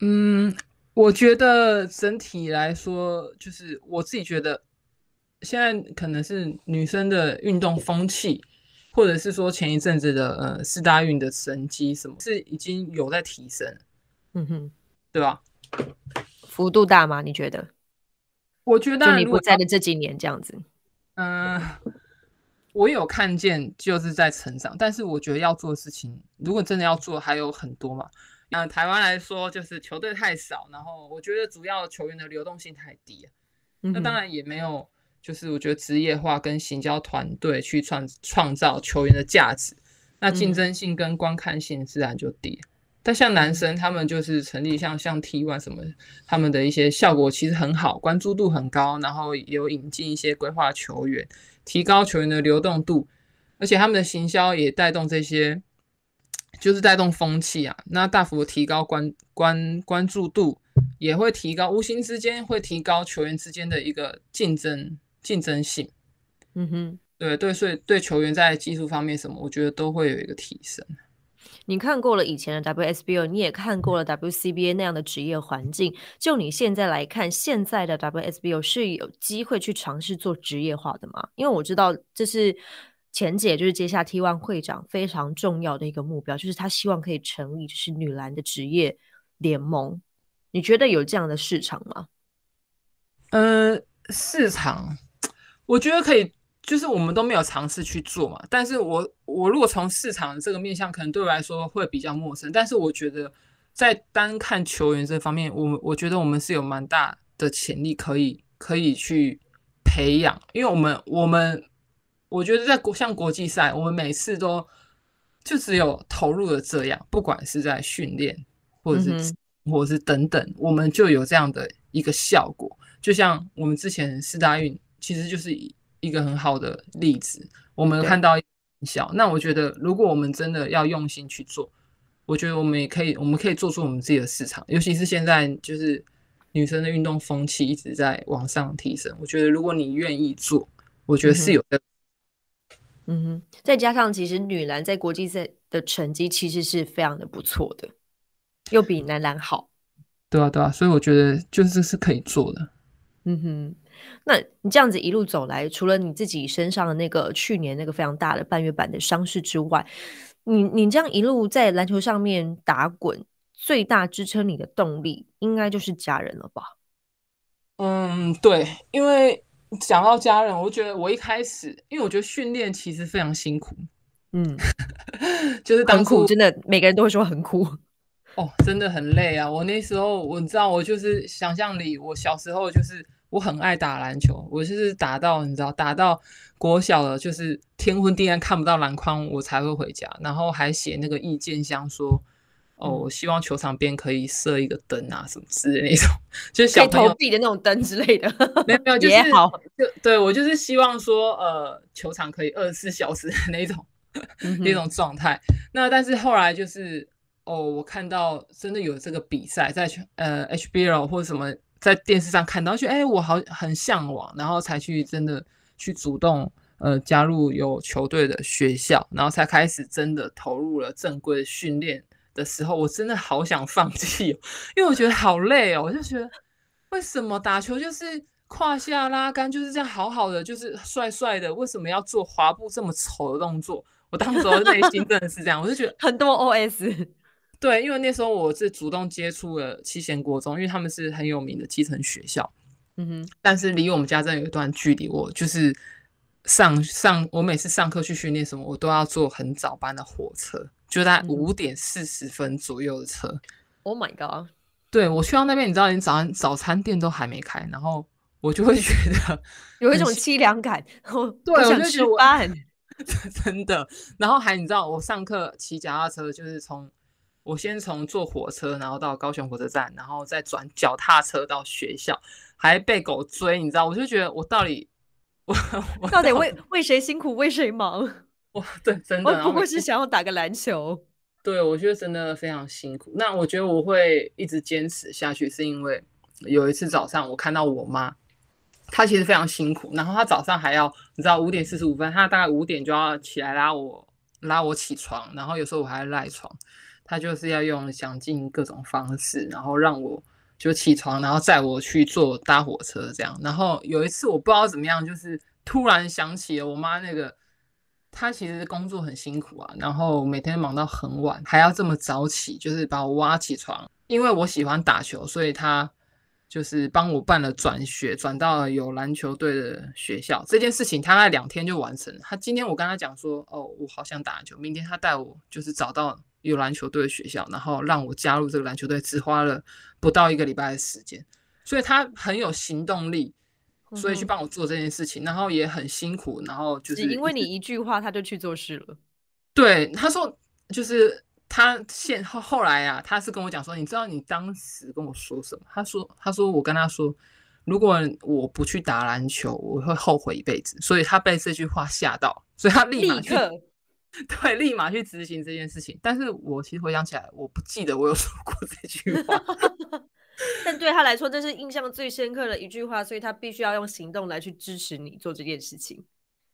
嗯，我觉得整体来说，就是我自己觉得，现在可能是女生的运动风气，或者是说前一阵子的呃四大运的神机什么，是已经有在提升。嗯哼，对吧？幅度大吗？你觉得？我觉得你不在的这几年这样子，嗯。我有看见，就是在成长，但是我觉得要做的事情，如果真的要做，还有很多嘛。那台湾来说，就是球队太少，然后我觉得主要球员的流动性太低啊。那当然也没有，就是我觉得职业化跟行销团队去创创造球员的价值，那竞争性跟观看性自然就低。但像男生他们就是成立像像 T One 什么，他们的一些效果其实很好，关注度很高，然后有引进一些规划球员。提高球员的流动度，而且他们的行销也带动这些，就是带动风气啊。那大幅提高关关关注度，也会提高，无形之间会提高球员之间的一个竞争竞争性。嗯哼，对对，所以对球员在技术方面什么，我觉得都会有一个提升。你看过了以前的 WSBO，你也看过了 WCBA 那样的职业环境。就你现在来看，现在的 WSBO 是有机会去尝试做职业化的吗？因为我知道这是前姐就是接下 T1 会长非常重要的一个目标，就是他希望可以成立就是女篮的职业联盟。你觉得有这样的市场吗？呃，市场，我觉得可以。就是我们都没有尝试去做嘛，但是我我如果从市场这个面向，可能对我来说会比较陌生。但是我觉得在单看球员这方面，我们我觉得我们是有蛮大的潜力可以可以去培养，因为我们我们我觉得在国像国际赛，我们每次都就只有投入了这样，不管是在训练或者是或者是等等，我们就有这样的一个效果。就像我们之前四大运，其实就是以。一个很好的例子，我们看到小。那我觉得，如果我们真的要用心去做，我觉得我们也可以，我们可以做出我们自己的市场。尤其是现在，就是女生的运动风气一直在往上提升。我觉得，如果你愿意做，我觉得是有的。嗯哼，再加上其实女篮在国际赛的成绩其实是非常的不错的，又比男篮好。对啊，对啊，所以我觉得就是是可以做的。嗯哼，那你这样子一路走来，除了你自己身上的那个去年那个非常大的半月板的伤势之外，你你这样一路在篮球上面打滚，最大支撑你的动力应该就是家人了吧？嗯，对，因为讲到家人，我觉得我一开始，因为我觉得训练其实非常辛苦，嗯，就是很苦，真的每个人都会说很苦。哦，真的很累啊！我那时候，我知道，我就是想象里，我小时候就是我很爱打篮球，我就是打到你知道，打到国小了，就是天昏地暗看不到篮筐，我才会回家，然后还写那个意见箱说，哦，我希望球场边可以设一个灯啊，什么之类那种，就是小投币的那种灯之类的，没有 没有，就是就对我就是希望说，呃，球场可以二十四小时的那种那种状态。那但是后来就是。哦，我看到真的有这个比赛，在呃 HBL 或者什么，在电视上看到，觉得哎，我好很向往，然后才去真的去主动呃加入有球队的学校，然后才开始真的投入了正规的训练的时候，我真的好想放弃，因为我觉得好累哦，我就觉得为什么打球就是胯下拉杆就是这样好好的，就是帅帅的，为什么要做滑步这么丑的动作？我当时内心真的是这样，我就觉得很多 OS。对，因为那时候我是主动接触了七贤国中，因为他们是很有名的基层学校，嗯哼。但是离我们家真的有一段距离，我就是上上，我每次上课去训练什么，我都要坐很早班的火车，就在五点四十分左右的车。Oh my god！对我去到那边，你知道，连早餐早餐店都还没开，然后我就会觉得 有一种凄凉感，对，我想吃饭，真的。然后还你知道，我上课骑脚踏车就是从。我先从坐火车，然后到高雄火车站，然后再转脚踏车到学校，还被狗追，你知道？我就觉得我到底，我我到底为为谁辛苦为谁忙？哇，对，真的，我不过是想要打个篮球。对，我觉得真的非常辛苦。那我觉得我会一直坚持下去，是因为有一次早上我看到我妈，她其实非常辛苦，然后她早上还要，你知道，五点四十五分，她大概五点就要起来拉我拉我起床，然后有时候我还赖床。他就是要用想尽各种方式，然后让我就起床，然后载我去坐搭火车这样。然后有一次我不知道怎么样，就是突然想起了我妈那个，她其实工作很辛苦啊，然后每天忙到很晚，还要这么早起，就是把我挖起床。因为我喜欢打球，所以她就是帮我办了转学，转到了有篮球队的学校。这件事情他在两天就完成了。他今天我跟他讲说，哦，我好想打球。明天他带我就是找到。有篮球队的学校，然后让我加入这个篮球队，只花了不到一个礼拜的时间，所以他很有行动力，所以去帮我做这件事情，然后也很辛苦，然后就是因为你一句话，他就去做事了。对，他说就是他现后后来啊，他是跟我讲说，你知道你当时跟我说什么？他说他说我跟他说，如果我不去打篮球，我会后悔一辈子。所以他被这句话吓到，所以他立马去。对，立马去执行这件事情。但是我其实回想起来，我不记得我有说过这句话。但对他来说，这是印象最深刻的一句话，所以他必须要用行动来去支持你做这件事情。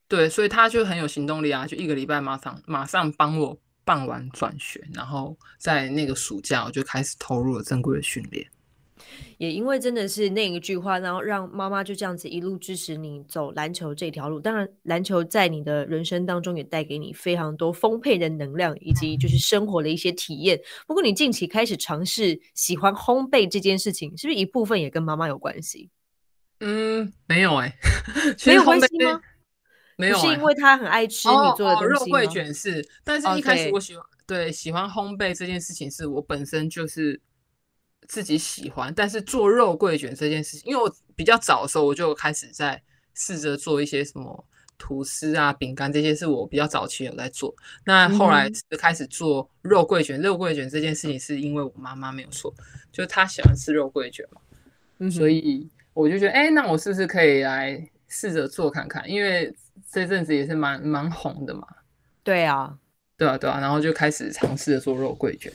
对，所以他就很有行动力啊！就一个礼拜马上马上帮我办完转学，然后在那个暑假我就开始投入了正规的训练。也因为真的是那一句话，然后让妈妈就这样子一路支持你走篮球这条路。当然，篮球在你的人生当中也带给你非常多丰沛的能量，以及就是生活的一些体验。不过，你近期开始尝试喜欢烘焙这件事情，是不是一部分也跟妈妈有关系？嗯，没有哎，没有关系吗？没有，是因为他很爱吃你做的肉桂卷是。但是一开始我喜欢对喜欢烘焙这件事情，是我本身就是。自己喜欢，但是做肉桂卷这件事情，因为我比较早的时候我就开始在试着做一些什么吐司啊、饼干这些，是我比较早期有在做。那后来开始做肉桂卷，肉桂卷这件事情是因为我妈妈没有错，就是她喜欢吃肉桂卷嘛，所以我就觉得，哎，那我是不是可以来试着做看看？因为这阵子也是蛮蛮红的嘛。对啊，对啊，对啊，然后就开始尝试着做肉桂卷。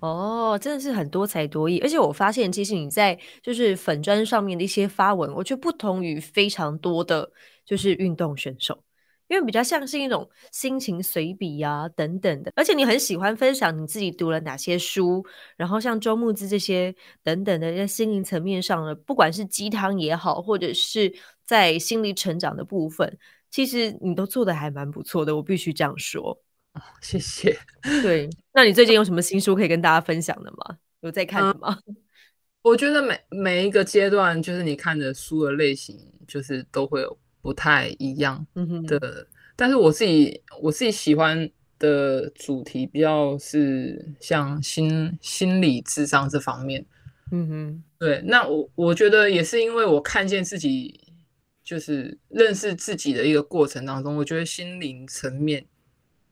哦，真的是很多才多艺，而且我发现，其实你在就是粉砖上面的一些发文，我觉得不同于非常多的就是运动选手，因为比较像是一种心情随笔呀等等的，而且你很喜欢分享你自己读了哪些书，然后像周牧之这些等等的在心灵层面上的，不管是鸡汤也好，或者是在心理成长的部分，其实你都做的还蛮不错的，我必须这样说。谢谢。对，那你最近有什么新书可以跟大家分享的吗？有在看的吗？我觉得每每一个阶段，就是你看的书的类型，就是都会有不太一样的。但是我自己我自己喜欢的主题，比较是像心心理智商这方面。嗯哼，对。那我我觉得也是因为我看见自己，就是认识自己的一个过程当中，我觉得心灵层面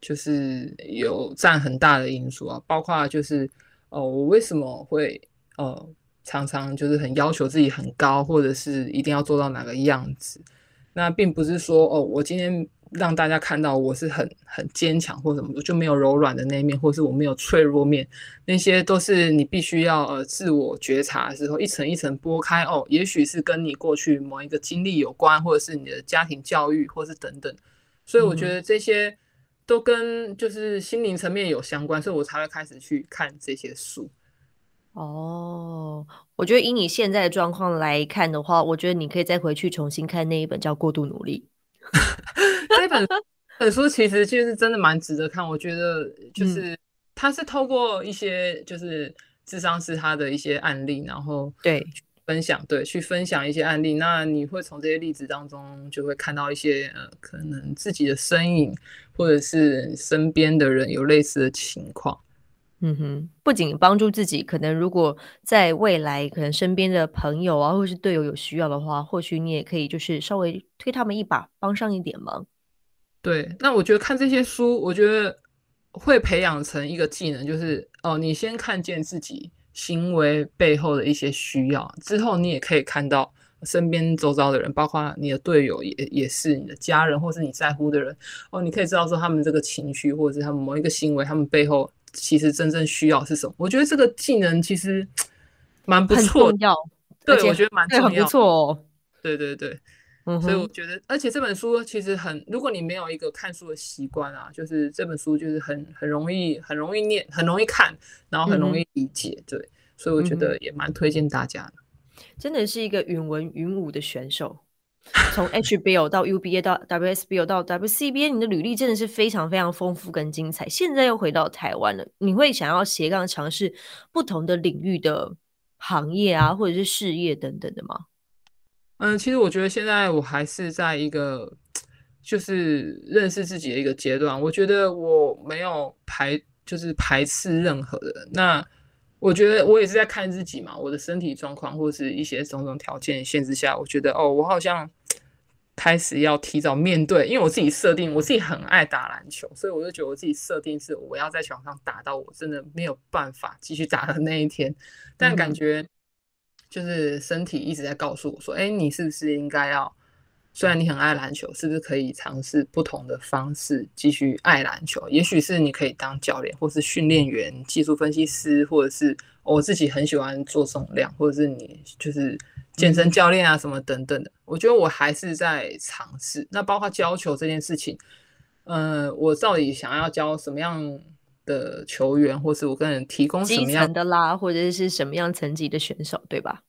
就是有占很大的因素啊，包括就是哦，我为什么会呃。常常就是很要求自己很高，或者是一定要做到哪个样子。那并不是说哦，我今天让大家看到我是很很坚强或什么，就没有柔软的那一面，或是我没有脆弱面，那些都是你必须要呃自我觉察的时候，一层一层剥开哦。也许是跟你过去某一个经历有关，或者是你的家庭教育，或是等等。所以我觉得这些都跟就是心灵层面有相关，所以我才会开始去看这些书。哦，我觉得以你现在的状况来看的话，我觉得你可以再回去重新看那一本叫《过度努力》。那本本书其实就是真的蛮值得看。我觉得就是他是透过一些就是智商是他的一些案例，然后对分享对去分享一些案例。那你会从这些例子当中就会看到一些呃可能自己的身影，或者是身边的人有类似的情况。嗯哼，不仅帮助自己，可能如果在未来，可能身边的朋友啊，或是队友有需要的话，或许你也可以就是稍微推他们一把，帮上一点忙。对，那我觉得看这些书，我觉得会培养成一个技能，就是哦，你先看见自己行为背后的一些需要，之后你也可以看到身边周遭的人，包括你的队友，也也是你的家人，或是你在乎的人。哦，你可以知道说他们这个情绪，或者是他们某一个行为，他们背后。其实真正需要是什么？我觉得这个技能其实 蛮不错，要对，我觉得蛮重要，不错哦。对对对，所以我觉得，而且这本书其实很，如果你没有一个看书的习惯啊，就是这本书就是很很容易，很容易念，很容易看，然后很容易理解。对，所以我觉得也蛮推荐大家的。真的是一个云文云武的选手。从 HBO 到 UBA 到 WSBO 到 WCBA，你的履历真的是非常非常丰富跟精彩。现在又回到台湾了，你会想要斜杠尝试不同的领域的行业啊，或者是事业等等的吗？嗯，其实我觉得现在我还是在一个就是认识自己的一个阶段。我觉得我没有排就是排斥任何的那。我觉得我也是在看自己嘛，我的身体状况或是一些种种条件限制下，我觉得哦，我好像开始要提早面对，因为我自己设定，我自己很爱打篮球，所以我就觉得我自己设定是我要在场上打到我真的没有办法继续打的那一天，但感觉就是身体一直在告诉我说，哎，你是不是应该要？虽然你很爱篮球，是不是可以尝试不同的方式继续爱篮球？也许是你可以当教练，或是训练员、技术分析师，或者是我自己很喜欢做重量，或者是你就是健身教练啊什么等等的。我觉得我还是在尝试。那包括教球这件事情，呃，我到底想要教什么样的球员，或是我跟人提供什么样的啦，或者是什么样层级的选手，对吧？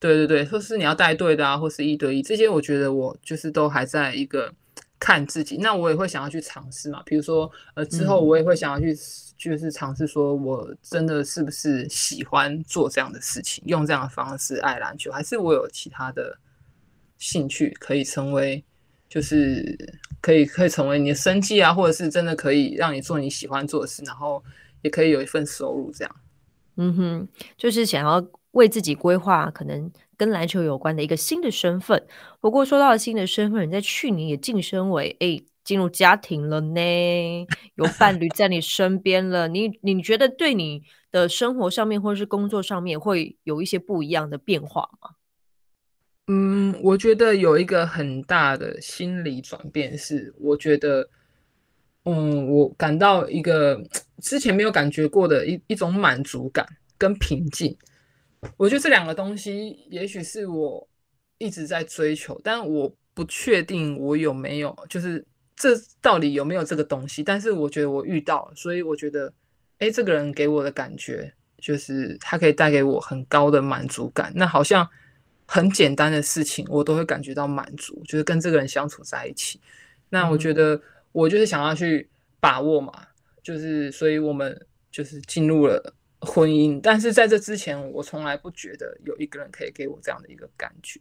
对对对，或是你要带队的啊，或是一对一这些，我觉得我就是都还在一个看自己。那我也会想要去尝试嘛，比如说呃之后我也会想要去就是尝试，说我真的是不是喜欢做这样的事情，用这样的方式爱篮球，还是我有其他的兴趣可以成为，就是可以可以成为你的生计啊，或者是真的可以让你做你喜欢做的事，然后也可以有一份收入这样。嗯哼，就是想要。为自己规划可能跟篮球有关的一个新的身份。不过说到了新的身份，你在去年也晋升为哎进入家庭了呢，有伴侣在你身边了。你你觉得对你的生活上面或者是工作上面会有一些不一样的变化吗？嗯，我觉得有一个很大的心理转变是，我觉得，嗯，我感到一个之前没有感觉过的一一种满足感跟平静。我觉得这两个东西，也许是我一直在追求，但我不确定我有没有，就是这到底有没有这个东西？但是我觉得我遇到了，所以我觉得，哎，这个人给我的感觉就是他可以带给我很高的满足感。那好像很简单的事情，我都会感觉到满足，就是跟这个人相处在一起。那我觉得我就是想要去把握嘛，就是所以我们就是进入了婚姻。但是在这之前，我从来不觉得有一个人可以给我这样的一个感觉。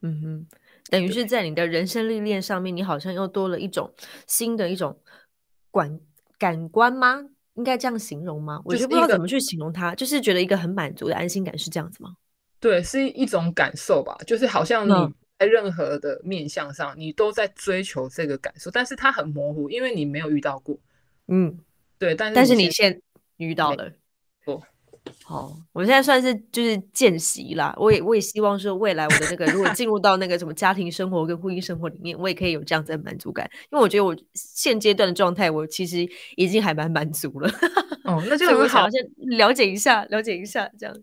嗯哼。等于是在你的人生历练上面，你好像又多了一种新的一种感感官吗？应该这样形容吗？我就不知道怎么去形容它，就是觉得一个很满足的安心感，是这样子吗？对，是一种感受吧，就是好像你在任何的面相上，你都在追求这个感受，但是它很模糊，因为你没有遇到过。嗯，对，但是但是你现遇到了。好，我现在算是就是见习啦。我也我也希望说，未来我的那个如果进入到那个什么家庭生活跟婚姻生活里面，我也可以有这样子的满足感。因为我觉得我现阶段的状态，我其实已经还蛮满足了。哦，那就很好，先了解一下，了解一下这样。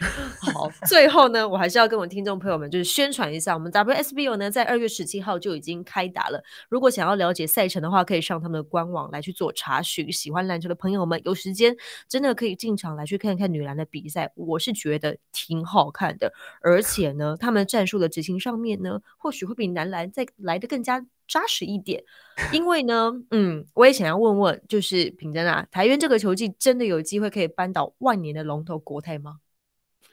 好，最后呢，我还是要跟我听众朋友们就是宣传一下，我们 WSBO 呢在二月十七号就已经开打了。如果想要了解赛程的话，可以上他们的官网来去做查询。喜欢篮球的朋友们，有时间真的可以进场来去看看女篮的比赛，我是觉得挺好看的。而且呢，他们战术的执行上面呢，或许会比男篮再来的更加扎实一点。因为呢，嗯，我也想要问问，就是品珍啊，台湾这个球技真的有机会可以扳倒万年的龙头国泰吗？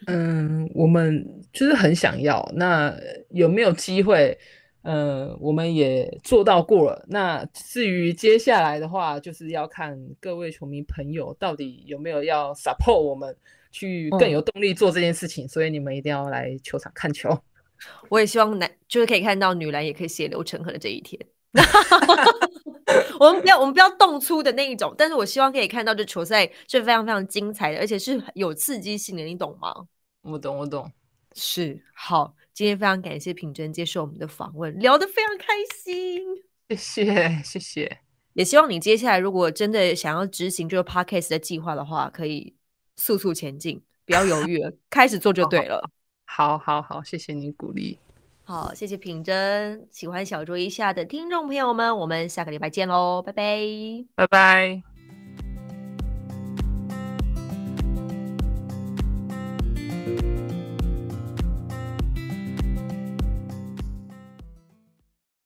嗯，我们就是很想要。那有没有机会？嗯，我们也做到过了。那至于接下来的话，就是要看各位球迷朋友到底有没有要 support 我们，去更有动力做这件事情。所以你们一定要来球场看球。我也希望男就是可以看到女篮也可以血流成河的这一天。我们不要我们不要动粗的那一种，但是我希望可以看到这球赛是非常非常精彩的，而且是有刺激性的，你懂吗？我懂，我懂，是好。今天非常感谢品珍接受我们的访问，聊得非常开心，谢谢谢谢。也希望你接下来如果真的想要执行这个 podcast 的计划的话，可以速速前进，不要犹豫了，开始做就对了。好好好，谢谢你鼓励。好，谢谢品珍。喜欢小酌一下的听众朋友们，我们下个礼拜见喽，拜拜，拜拜。